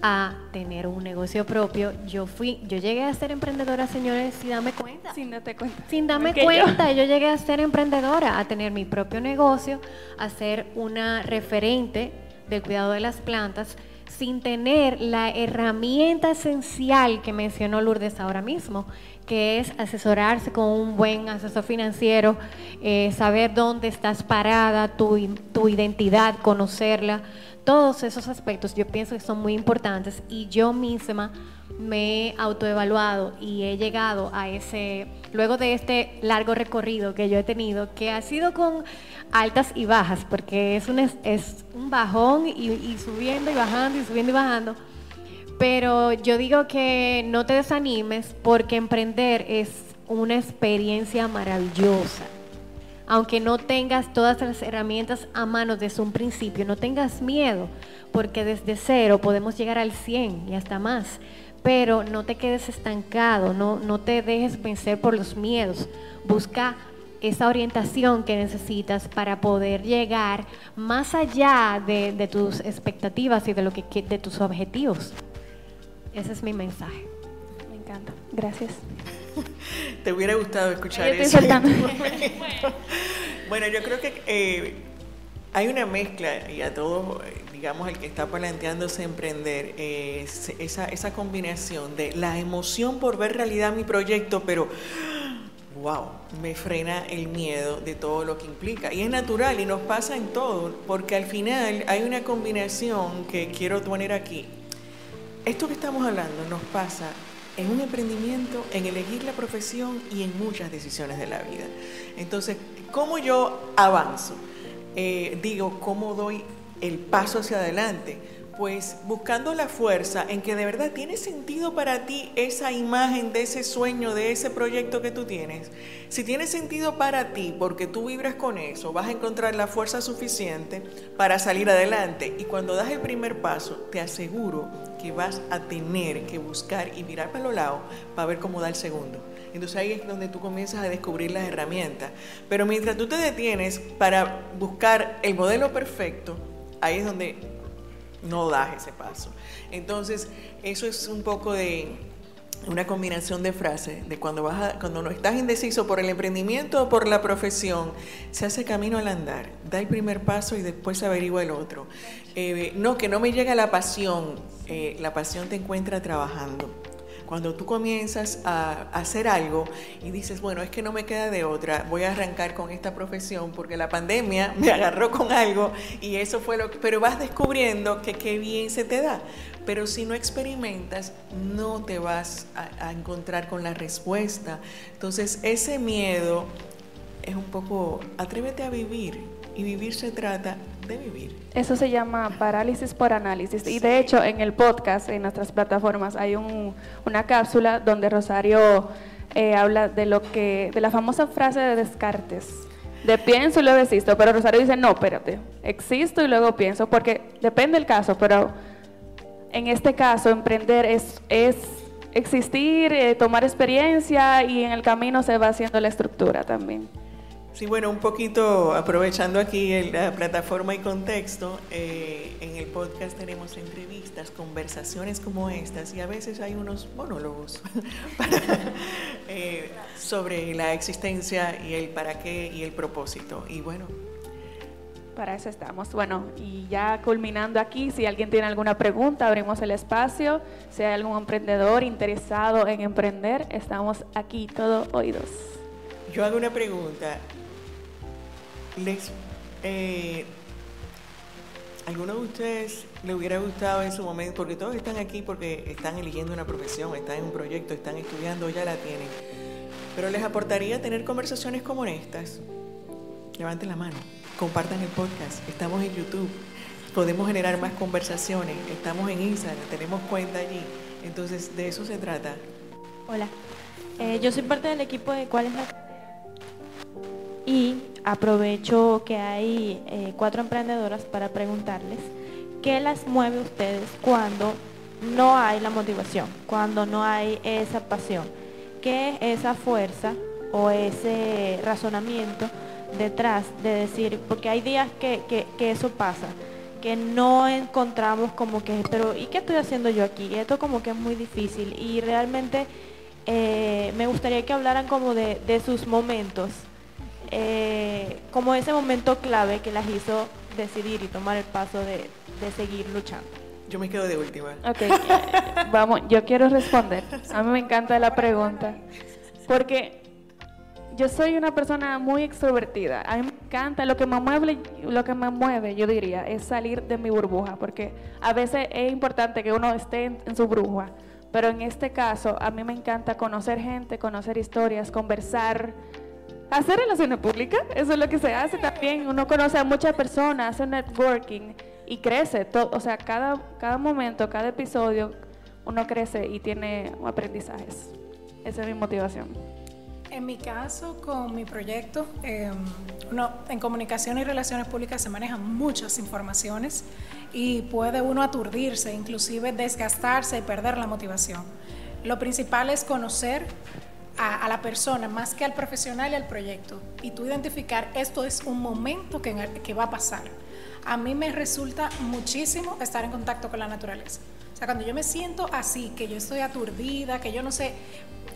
a tener un negocio propio. Yo fui, yo llegué a ser emprendedora, señores, sin darme cuenta. Sin darte cuenta. Sin darme cuenta, yo. llegué a ser emprendedora, a tener mi propio negocio, a ser una referente del cuidado de las plantas, sin tener la herramienta esencial que mencionó Lourdes ahora mismo, que es asesorarse con un buen asesor financiero, eh, saber dónde estás parada, tu, tu identidad, conocerla todos esos aspectos yo pienso que son muy importantes y yo misma me he autoevaluado y he llegado a ese, luego de este largo recorrido que yo he tenido, que ha sido con altas y bajas, porque es un, es un bajón y, y subiendo y bajando y subiendo y bajando, pero yo digo que no te desanimes porque emprender es una experiencia maravillosa aunque no tengas todas las herramientas a mano desde un principio, no tengas miedo, porque desde cero podemos llegar al 100 y hasta más. Pero no te quedes estancado, no, no te dejes vencer por los miedos. Busca esa orientación que necesitas para poder llegar más allá de, tus expectativas y de, lo que, de tus objetivos. Ese es mi mensaje. Me encanta. Gracias. <laughs> Te hubiera gustado escuchar eso. <laughs> bueno, yo creo que eh, hay una mezcla y a todos, digamos, el que está planteándose emprender, esa, esa combinación de la emoción por ver realidad mi proyecto, pero wow, me frena el miedo de todo lo que implica. Y es natural y nos pasa en todo, porque al final hay una combinación que quiero poner aquí. Esto que estamos hablando nos pasa en un emprendimiento, en elegir la profesión y en muchas decisiones de la vida. Entonces, ¿cómo yo avanzo? Eh, digo, ¿cómo doy el paso hacia adelante? Pues buscando la fuerza en que de verdad tiene sentido para ti esa imagen de ese sueño, de ese proyecto que tú tienes. Si tiene sentido para ti porque tú vibras con eso, vas a encontrar la fuerza suficiente para salir adelante. Y cuando das el primer paso, te aseguro que vas a tener que buscar y mirar para los lados para ver cómo da el segundo. Entonces ahí es donde tú comienzas a descubrir las herramientas. Pero mientras tú te detienes para buscar el modelo perfecto, ahí es donde no das ese paso. Entonces, eso es un poco de una combinación de frases, de cuando, vas cuando no estás indeciso por el emprendimiento o por la profesión, se hace camino al andar, da el primer paso y después averigua el otro. Eh, no, que no me llega la pasión, eh, la pasión te encuentra trabajando. Cuando tú comienzas a hacer algo y dices, bueno, es que no me queda de otra, voy a arrancar con esta profesión porque la pandemia <laughs> me agarró con algo y eso fue lo que... Pero vas descubriendo que qué bien se te da. Pero si no experimentas, no te vas a, a encontrar con la respuesta. Entonces, ese miedo es un poco, atrévete a vivir y vivir se trata de vivir. Eso se llama parálisis por análisis. Y de hecho, en el podcast, en nuestras plataformas, hay una cápsula donde Rosario eh, habla de lo que, de la famosa frase de Descartes. De pienso y luego existo, pero Rosario dice, no, espérate, existo y luego pienso, porque depende del caso, pero en este caso emprender es, es existir, eh, tomar experiencia y en el camino se va haciendo la estructura también. Sí, bueno, un poquito aprovechando aquí la plataforma y contexto, eh, en el podcast tenemos entrevistas, conversaciones como estas y a veces hay unos monólogos <laughs> eh, sobre la existencia y el para qué y el propósito. Y bueno. Para eso estamos. Bueno, y ya culminando aquí, si alguien tiene alguna pregunta, abrimos el espacio. Si hay algún emprendedor interesado en emprender, estamos aquí, todo oídos. Yo hago una pregunta les, eh, ¿Alguno de ustedes le hubiera gustado en su momento? Porque todos están aquí porque están eligiendo una profesión, están en un proyecto, están estudiando, ya la tienen. Pero les aportaría tener conversaciones como estas. Levanten la mano, compartan el podcast, estamos en YouTube, podemos generar más conversaciones, estamos en Instagram, tenemos cuenta allí. Entonces, de eso se trata. Hola, eh, yo soy parte del equipo de ¿Cuál es la y aprovecho que hay eh, cuatro emprendedoras para preguntarles qué las mueve a ustedes cuando no hay la motivación, cuando no hay esa pasión, qué es esa fuerza o ese razonamiento detrás de decir, porque hay días que, que, eso pasa, que no encontramos como que, pero ¿y qué estoy haciendo yo aquí? Esto como que es muy difícil y realmente eh, me gustaría que hablaran como de, sus momentos, eh, como ese momento clave que las hizo decidir y tomar el paso de, de seguir luchando. Yo me quedo de última. Ok, vamos, yo quiero responder. A mí me encanta la pregunta. Porque yo soy una persona muy extrovertida. A mí me encanta, lo que me mueve, lo que me mueve, yo diría, es salir de mi burbuja, porque a veces es importante que uno esté en, su burbuja, pero en este caso a mí me encanta conocer gente, conocer historias, conversar, hacer relaciones públicas, eso es lo que se hace también. Uno conoce a muchas personas, hace networking y crece. Todo, o sea, cada, cada momento, cada episodio, uno crece y tiene aprendizajes. Esa es mi motivación. En mi caso, con mi proyecto, em, uno, en comunicación y relaciones públicas se manejan muchas informaciones y puede uno aturdirse, inclusive desgastarse y perder la motivación. Lo principal es conocer a, la persona más que al profesional y al proyecto y tú identificar esto es un momento que, que va a pasar. A mí me resulta muchísimo estar en contacto con la naturaleza. O sea, cuando yo me siento así, que yo estoy aturdida, que yo no sé,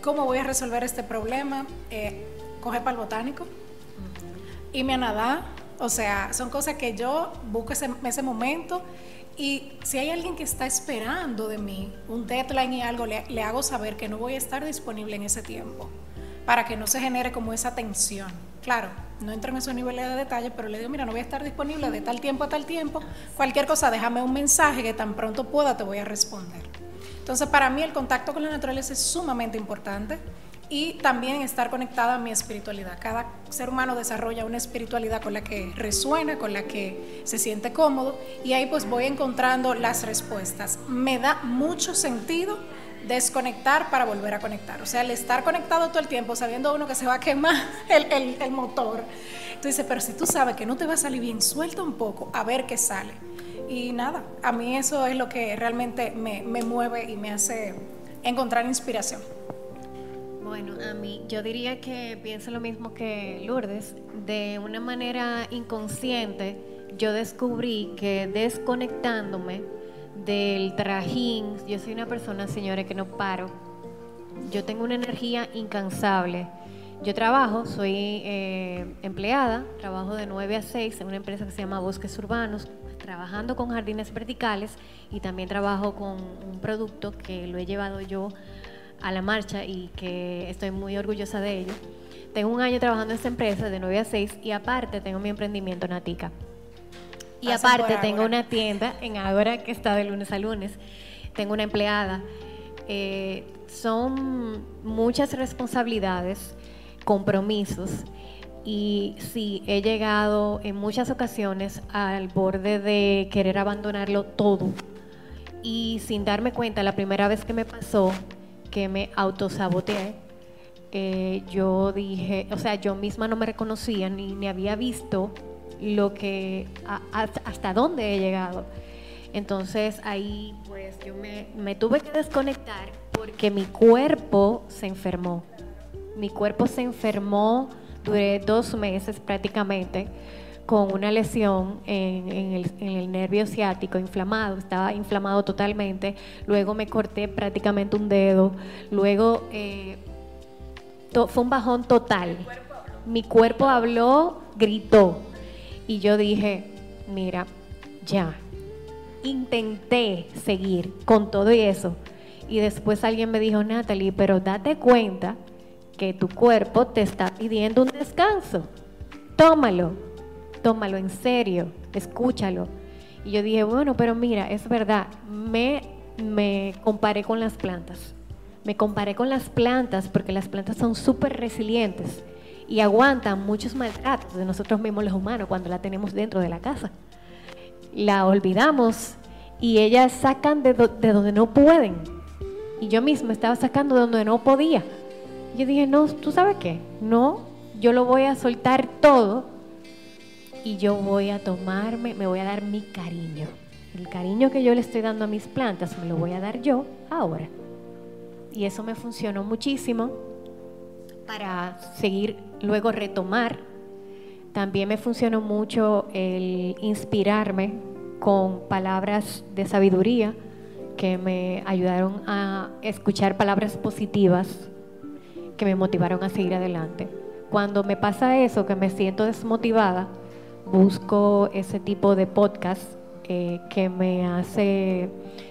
¿Cómo voy a resolver este problema? Eh, coge para el botánico, y me a nadar. O sea, son cosas que yo busco ese, ese momento y si hay alguien que está esperando de mí un deadline y algo, le, hago saber que no voy a estar disponible en ese tiempo para que no se genere como esa tensión. Claro, no entro en esos niveles de detalle, pero le digo, mira, no voy a estar disponible de tal tiempo a tal tiempo. Cualquier cosa, déjame un mensaje que tan pronto pueda te voy a responder. Entonces, para mí el contacto con la naturaleza es sumamente importante y también estar conectada a mi espiritualidad. Cada ser humano desarrolla una espiritualidad con la que resuena, con la que se siente cómodo y ahí pues voy encontrando las respuestas. Me da mucho sentido desconectar para volver a conectar. O sea, el estar conectado todo el tiempo sabiendo uno que se va a quemar <laughs> el, el, motor. Tú dices, pero si tú sabes que no te va a salir bien, suelta un poco a ver qué sale. Y nada, a mí eso es lo que realmente me, me mueve y me hace encontrar inspiración. Bueno, a mí yo diría que pienso lo mismo que Lourdes. De una manera inconsciente, yo descubrí que desconectándome del trajín, yo soy una persona, señores, que no paro. Yo tengo una energía incansable. Yo trabajo, soy eh, empleada, trabajo de 9 a 6 en una empresa que se llama Bosques Urbanos, trabajando con jardines verticales y también trabajo con un producto que lo he llevado yo a la marcha y que estoy muy orgullosa de ello. Tengo un año trabajando en esta empresa de 9 a 6 y aparte tengo mi emprendimiento Natica. Y aparte tengo una tienda en Ágora que está de lunes a lunes. Tengo una empleada. Eh, son muchas responsabilidades, compromisos y sí, he llegado en muchas ocasiones al borde de querer abandonarlo todo. Y sin darme cuenta, la primera vez que me pasó, que me autosaboteé, eh, yo dije, o sea, yo misma no me reconocía ni, ni había visto lo que, hasta dónde he llegado. Entonces ahí pues yo me, me tuve que desconectar porque mi cuerpo se enfermó. Mi cuerpo se enfermó Duré dos meses prácticamente con una lesión en, el, nervio ciático inflamado, estaba inflamado totalmente, luego me corté prácticamente un dedo, luego eh, fue un bajón total. Mi cuerpo habló, gritó y yo dije, mira, ya, intenté seguir con todo y eso. Y después alguien me dijo, Natalie, pero date cuenta que tu cuerpo te está pidiendo un descanso. Tómalo, tómalo en serio, escúchalo. Y yo dije, bueno, pero mira, es verdad, me, me comparé con las plantas. Me comparé con las plantas porque las plantas son súper resilientes y aguantan muchos maltratos de nosotros mismos los humanos cuando la tenemos dentro de la casa. La olvidamos y ellas sacan de, de donde no pueden. Y yo misma estaba sacando de donde no podía. Yo dije, no, ¿tú sabes qué? No, yo lo voy a soltar todo y yo voy a tomarme, me voy a dar mi cariño. El cariño que yo le estoy dando a mis plantas me lo voy a dar yo ahora. Y eso me funcionó muchísimo para seguir, luego retomar También me funcionó mucho el inspirarme con palabras de sabiduría que me ayudaron a escuchar palabras positivas que me motivaron a seguir adelante. Cuando me pasa eso, que me siento desmotivada, busco ese tipo de podcast eh, que me hace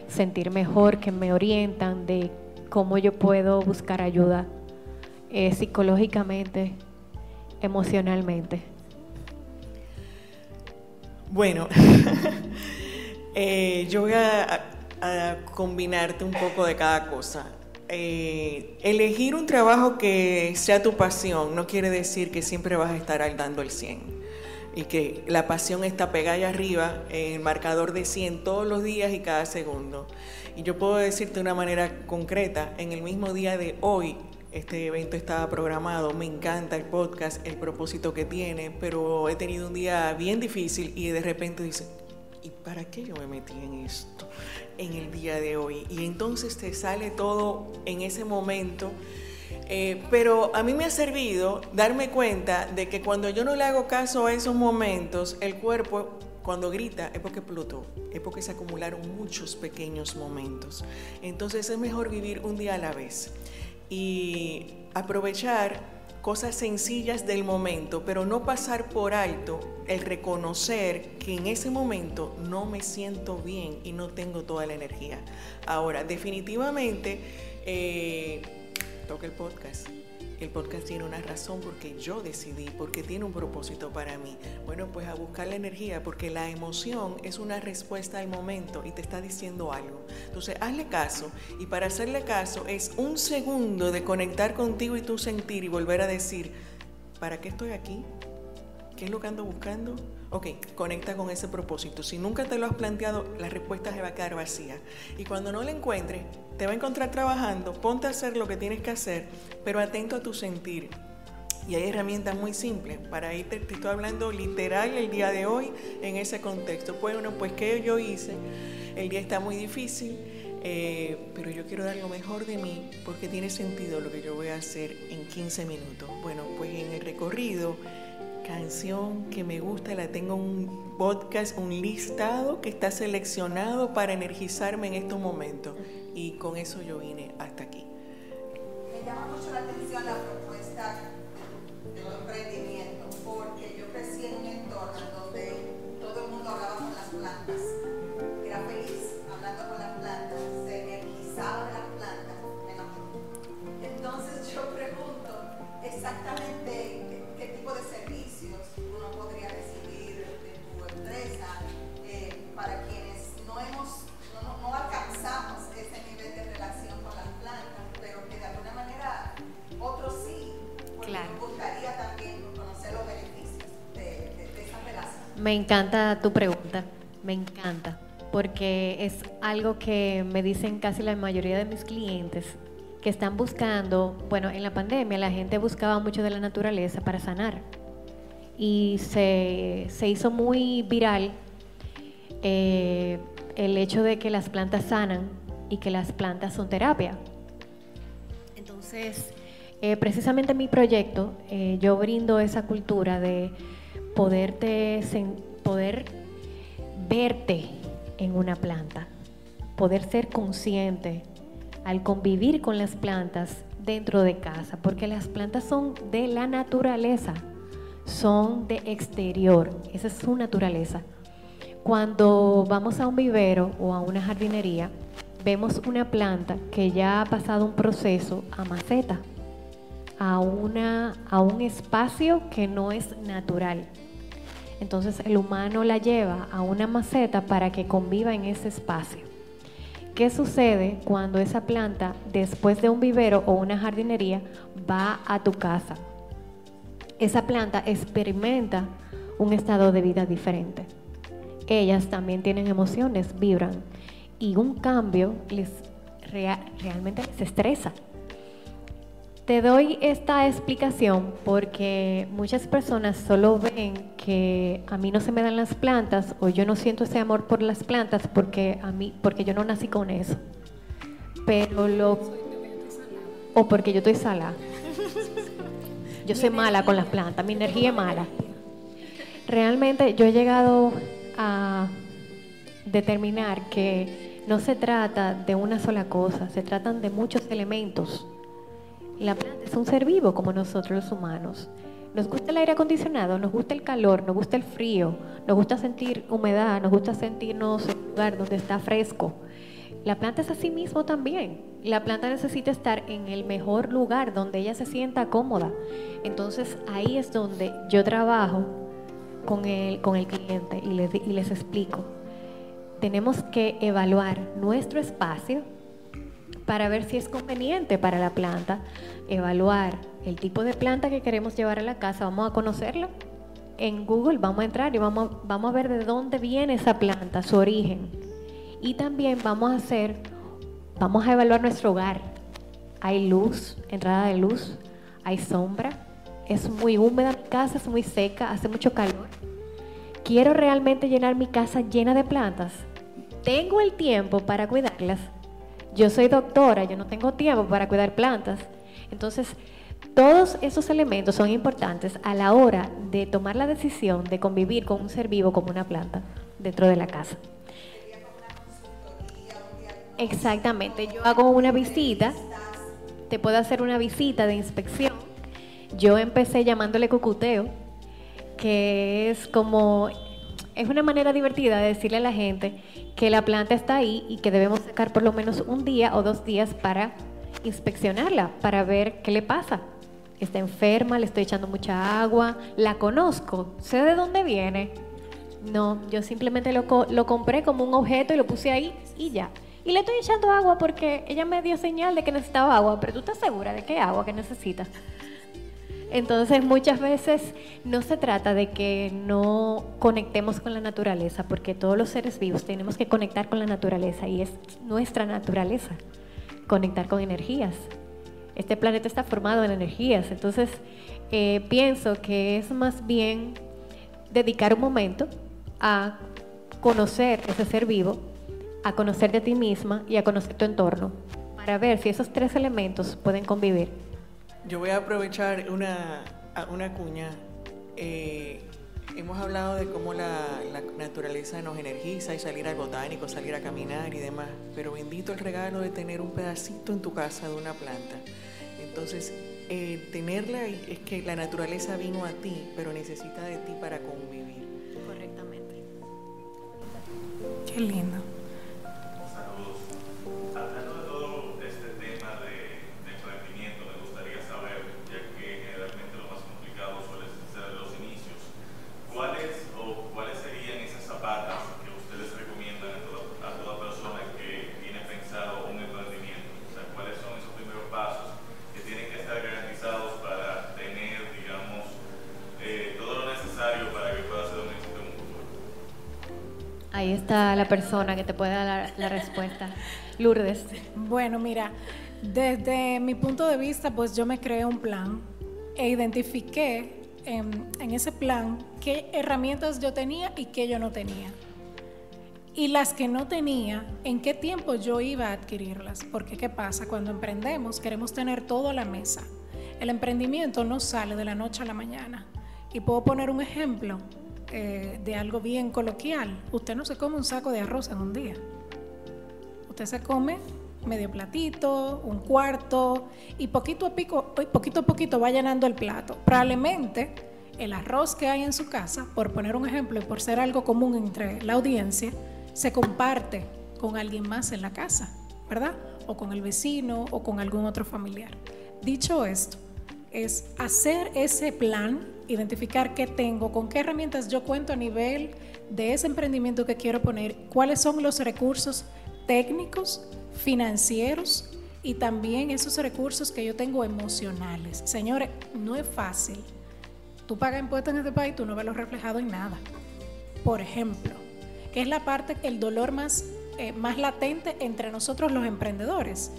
sentir mejor, que me orientan de cómo yo puedo buscar ayuda eh, psicológicamente, emocionalmente. Bueno, <laughs> eh, yo voy a, combinarte un poco de cada cosa. Elegir un trabajo que sea tu pasión no quiere decir que siempre vas a estar dando el 100 y que la pasión está pegada allá arriba en el marcador de 100 todos los días y cada segundo. Y yo puedo decirte de una manera concreta, en el mismo día de hoy este evento estaba programado, me encanta el podcast, el propósito que tiene, pero he tenido un día bien difícil y de repente dice, ¿y para qué yo me metí en esto en el día de hoy? Y entonces te sale todo en ese momento. Eh, pero a mí me ha servido darme cuenta de que cuando yo no le hago caso a esos momentos, el cuerpo cuando grita es porque explotó, es porque se acumularon muchos pequeños momentos. Entonces es mejor vivir un día a la vez y aprovechar cosas sencillas del momento, pero no pasar por alto el reconocer que en ese momento no me siento bien y no tengo toda la energía. Ahora, definitivamente, eh, toca el podcast el podcast tiene una razón porque yo decidí, porque tiene un propósito para mí. Bueno, pues a buscar la energía, porque la emoción es una respuesta al momento y te está diciendo algo. Entonces, hazle caso y para hacerle caso es un segundo de conectar contigo y tu sentir y volver a decir, ¿para qué estoy aquí? ¿Qué es lo que ando buscando? Ok, conecta con ese propósito. Si nunca te lo has planteado, la respuesta se va a quedar vacía. Y cuando no la encuentres, te va a encontrar trabajando, ponte a hacer lo que tienes que hacer, pero atento a tu sentir. Y hay herramientas muy simples para irte, te estoy hablando literal el día de hoy en ese contexto. Bueno, pues ¿qué yo hice? El día está muy difícil, eh, pero yo quiero dar lo mejor de mí porque tiene sentido lo que yo voy a hacer en 15 minutos. Bueno, pues en el recorrido canción que me gusta, la tengo un podcast, un listado que está seleccionado para energizarme en estos momentos. Y con eso yo vine hasta aquí. Me llama mucho la atención la Me encanta tu pregunta, me encanta, porque es algo que me dicen casi la mayoría de mis clientes que están buscando, bueno, en la pandemia la gente buscaba mucho de la naturaleza para sanar y se, hizo muy viral eh, el hecho de que las plantas sanan y que las plantas son terapia. Entonces, eh, precisamente en mi proyecto eh, yo brindo esa cultura de poderte, poder verte en una planta, poder ser consciente al convivir con las plantas dentro de casa, porque las plantas son de la naturaleza, son de exterior, esa es su naturaleza. Cuando vamos a un vivero o a una jardinería, vemos una planta que ya ha pasado un proceso a maceta, a, una, a un espacio que no es natural. Entonces el humano la lleva a una maceta para que conviva en ese espacio. ¿Qué sucede cuando esa planta, después de un vivero o una jardinería, va a tu casa? Esa planta experimenta un estado de vida diferente. Ellas también tienen emociones, vibran y un cambio les realmente les estresa. Te doy esta explicación porque muchas personas solo ven que a mí no se me dan las plantas o yo no siento ese amor por las plantas porque a mí porque yo no nací con eso. Pero lo o porque yo estoy salada. Yo soy mala con las plantas, mi energía es mala. Realmente yo he llegado a determinar que no se trata de una sola cosa, se tratan de muchos elementos. La planta es un ser vivo como nosotros los humanos. Nos gusta el aire acondicionado, nos gusta el calor, nos gusta el frío, nos gusta sentir humedad, nos gusta sentirnos en un lugar donde está fresco. La planta es así mismo también. La planta necesita estar en el mejor lugar donde ella se sienta cómoda. Entonces ahí es donde yo trabajo con el, con el cliente y les, y les explico. Tenemos que evaluar nuestro espacio para ver si es conveniente para la planta, evaluar el tipo de planta que queremos llevar a la casa, vamos a conocerla. En Google vamos a entrar y vamos, vamos a ver de dónde viene esa planta, su origen. Y también vamos a hacer, vamos a evaluar nuestro hogar. Hay luz, entrada de luz, hay sombra, es muy húmeda mi casa, es muy seca, hace mucho calor. Quiero realmente llenar mi casa llena de plantas. Tengo el tiempo para cuidarlas. Yo soy doctora, yo no tengo tiempo para cuidar plantas. Entonces, todos esos elementos son importantes a la hora de tomar la decisión de convivir con un ser vivo como una planta dentro de la casa. Exactamente, yo hago una visita, te puedo hacer una visita de inspección. Yo empecé llamándole cucuteo, que es como, es una manera divertida de decirle a la gente que la planta está ahí y que debemos sacar por lo menos un día o dos días para inspeccionarla, para ver qué le pasa. Está enferma, le estoy echando mucha agua, la conozco, sé de dónde viene. No, yo simplemente lo, lo compré como un objeto y lo puse ahí y ya. Y le estoy echando agua porque ella me dio señal de que necesitaba agua, pero tú estás segura de qué agua que necesitas. Entonces muchas veces no se trata de que no conectemos con la naturaleza, porque todos los seres vivos tenemos que conectar con la naturaleza y es nuestra naturaleza, conectar con energías. Este planeta está formado en energías, entonces eh, pienso que es más bien dedicar un momento a conocer ese ser vivo a conocer de ti misma y a conocer tu entorno, para ver si esos tres elementos pueden convivir. Yo voy a aprovechar una, una cuña. Eh, hemos hablado de cómo la, la, naturaleza nos energiza y salir al botánico, salir a caminar y demás, pero bendito el regalo de tener un pedacito en tu casa de una planta. Entonces, eh, tenerla es que la naturaleza vino a ti, pero necesita de ti para convivir. Correctamente. Qué lindo. La persona que te puede dar la, respuesta. Lourdes. Bueno, mira, desde mi punto de vista, pues yo me creé un plan e identifiqué en, en ese plan qué herramientas yo tenía y qué yo no tenía. Y las que no tenía, en qué tiempo yo iba a adquirirlas. Porque ¿qué pasa? Cuando emprendemos queremos tener todo a la mesa. El emprendimiento no sale de la noche a la mañana. Y puedo poner un ejemplo. Eh, de algo bien coloquial. Usted no se come un saco de arroz en un día. Usted se come medio platito, un cuarto y poquito a, pico, poquito a poquito va llenando el plato. Probablemente el arroz que hay en su casa, por poner un ejemplo y por ser algo común entre la audiencia, se comparte con alguien más en la casa, ¿verdad? O con el vecino o con algún otro familiar. Dicho esto, es hacer ese plan identificar qué tengo, con qué herramientas yo cuento a nivel de ese emprendimiento que quiero poner, cuáles son los recursos técnicos, financieros y también esos recursos que yo tengo emocionales. Señores, no es fácil. Tú pagas impuestos en este país, tú no ves lo reflejado en nada. Por ejemplo, que es la parte, el dolor más, eh, más latente entre nosotros los emprendedores.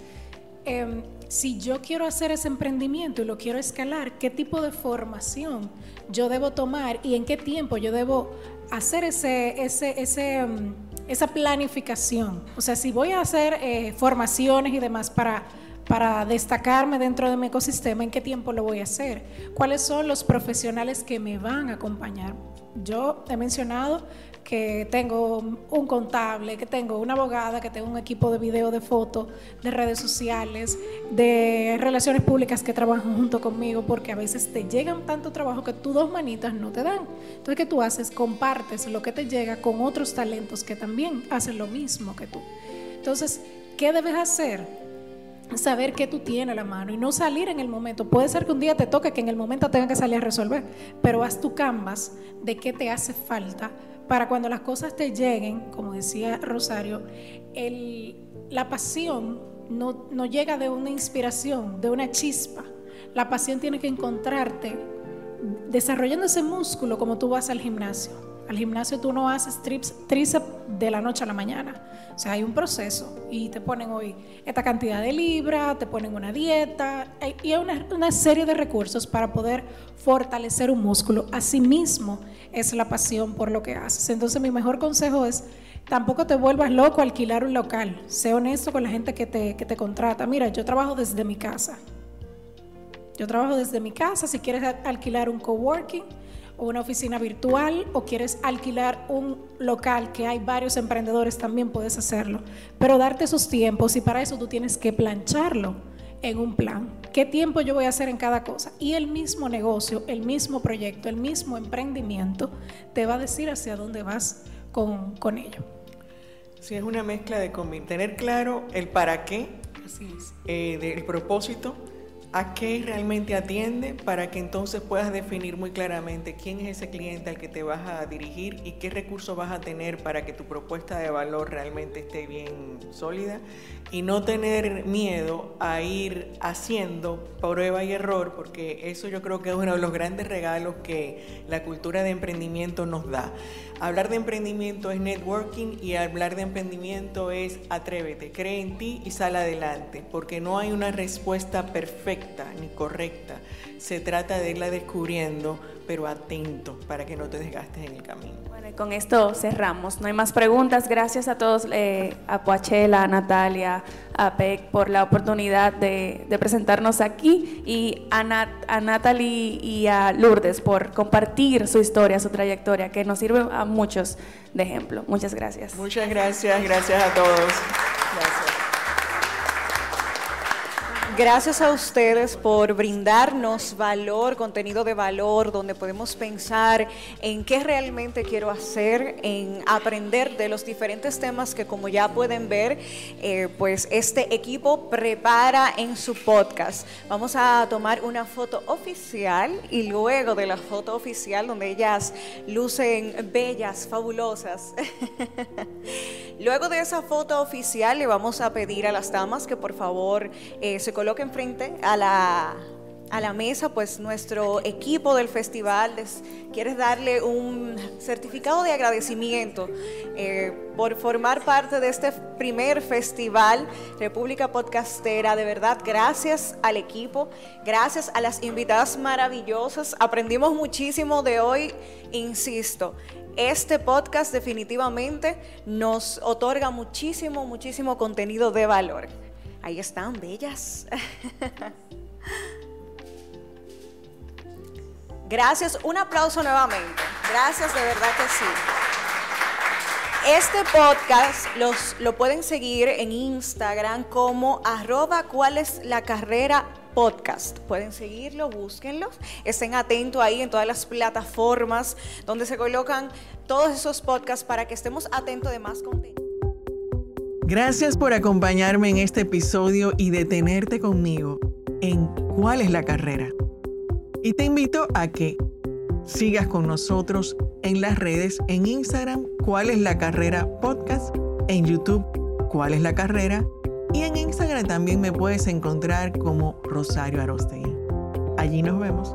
Em, si yo quiero hacer ese emprendimiento y lo quiero escalar, ¿qué tipo de formación yo debo tomar y en qué tiempo yo debo hacer ese, ese, ese, em, esa planificación? O sea, si voy a hacer eh, formaciones y demás para, para destacarme dentro de mi ecosistema, ¿en qué tiempo lo voy a hacer? ¿Cuáles son los profesionales que me van a acompañar? Yo he mencionado que tengo un contable, que tengo una abogada, que tengo un equipo de video, de fotos, de redes sociales, de relaciones públicas que trabajan junto conmigo, porque a veces te llegan tanto trabajo que tus dos manitas no te dan. Entonces, ¿qué tú haces? Compartes lo que te llega con otros talentos que también hacen lo mismo que tú. Entonces, ¿qué debes hacer? saber qué tú tienes a la mano y no salir en el momento. Puede ser que un día te toque que en el momento tenga que salir a resolver, pero haz tu canvas de qué te hace falta para cuando las cosas te lleguen, como decía Rosario, la pasión no, no llega de una inspiración, de una chispa. La pasión tiene que encontrarte desarrollando ese músculo como tú vas al gimnasio. Al gimnasio tú no haces tríceps de la noche a la mañana. O sea, hay un proceso y te ponen hoy esta cantidad de libras, te ponen una dieta y hay una, una serie de recursos para poder fortalecer un músculo. Asimismo, es la pasión por lo que haces. Entonces mi mejor consejo es, tampoco te vuelvas loco alquilar un local. Sé honesto con la gente que te, que te contrata. Mira, yo trabajo desde mi casa. Yo trabajo desde mi casa. Si quieres alquilar un coworking una oficina virtual o quieres alquilar un local que hay varios emprendedores, también puedes hacerlo. Pero darte esos tiempos y para eso tú tienes que plancharlo en un plan. ¿Qué tiempo yo voy a hacer en cada cosa? Y el mismo negocio, el mismo proyecto, el mismo emprendimiento te va a decir hacia dónde vas con, con ello. Sí, es una mezcla de tener claro el para qué, eh, el propósito a qué realmente atiende para que entonces puedas definir muy claramente quién es ese cliente al que te vas a dirigir y qué recursos vas a tener para que tu propuesta de valor realmente esté bien sólida y no tener miedo a ir haciendo prueba y error porque eso yo creo que es uno de los grandes regalos que la cultura de emprendimiento nos da. Hablar de emprendimiento es networking y hablar de emprendimiento es atrévete, cree en ti y sal adelante, porque no hay una respuesta perfecta ni correcta. Se trata de irla descubriendo, pero atento para que no te desgastes en el camino. Y con esto cerramos. No hay más preguntas. Gracias a todos, eh, a Poachela, a Natalia, a PEC por la oportunidad de, presentarnos aquí y a, a Natalie y a Lourdes por compartir su historia, su trayectoria, que nos sirve a muchos de ejemplo. Muchas gracias. Muchas gracias, gracias a todos. Gracias. Gracias a ustedes por brindarnos valor, contenido de valor, donde podemos pensar en qué realmente quiero hacer, en aprender de los diferentes temas que como ya pueden ver, eh, pues este equipo prepara en su podcast. Vamos a tomar una foto oficial y luego de la foto oficial donde ellas lucen bellas, fabulosas. <laughs> luego de esa foto oficial le vamos a pedir a las damas que por favor eh, se coloquen frente a la, a la mesa, pues nuestro equipo del festival les quiere darle un certificado de agradecimiento eh, por formar parte de este primer festival República Podcastera. De verdad, gracias al equipo, gracias a las invitadas maravillosas. Aprendimos muchísimo de hoy, insisto. Este podcast definitivamente nos otorga muchísimo, muchísimo contenido de valor. Ahí están, bellas. <laughs> Gracias, un aplauso nuevamente. Gracias, de verdad que sí. Este podcast los, lo pueden seguir en Instagram como arroba cuál es la podcast. Pueden seguirlo, búsquenlos, estén atentos ahí en todas las plataformas donde se colocan todos esos podcasts para que estemos atentos de más contenido. Gracias por acompañarme en este episodio y detenerte conmigo en cuál es la carrera. Y te invito a que sigas con nosotros en las redes, en Instagram, cuál es la carrera podcast, en YouTube, cuál es la carrera, y en Instagram también me puedes encontrar como Rosario Arostegui. Allí nos vemos.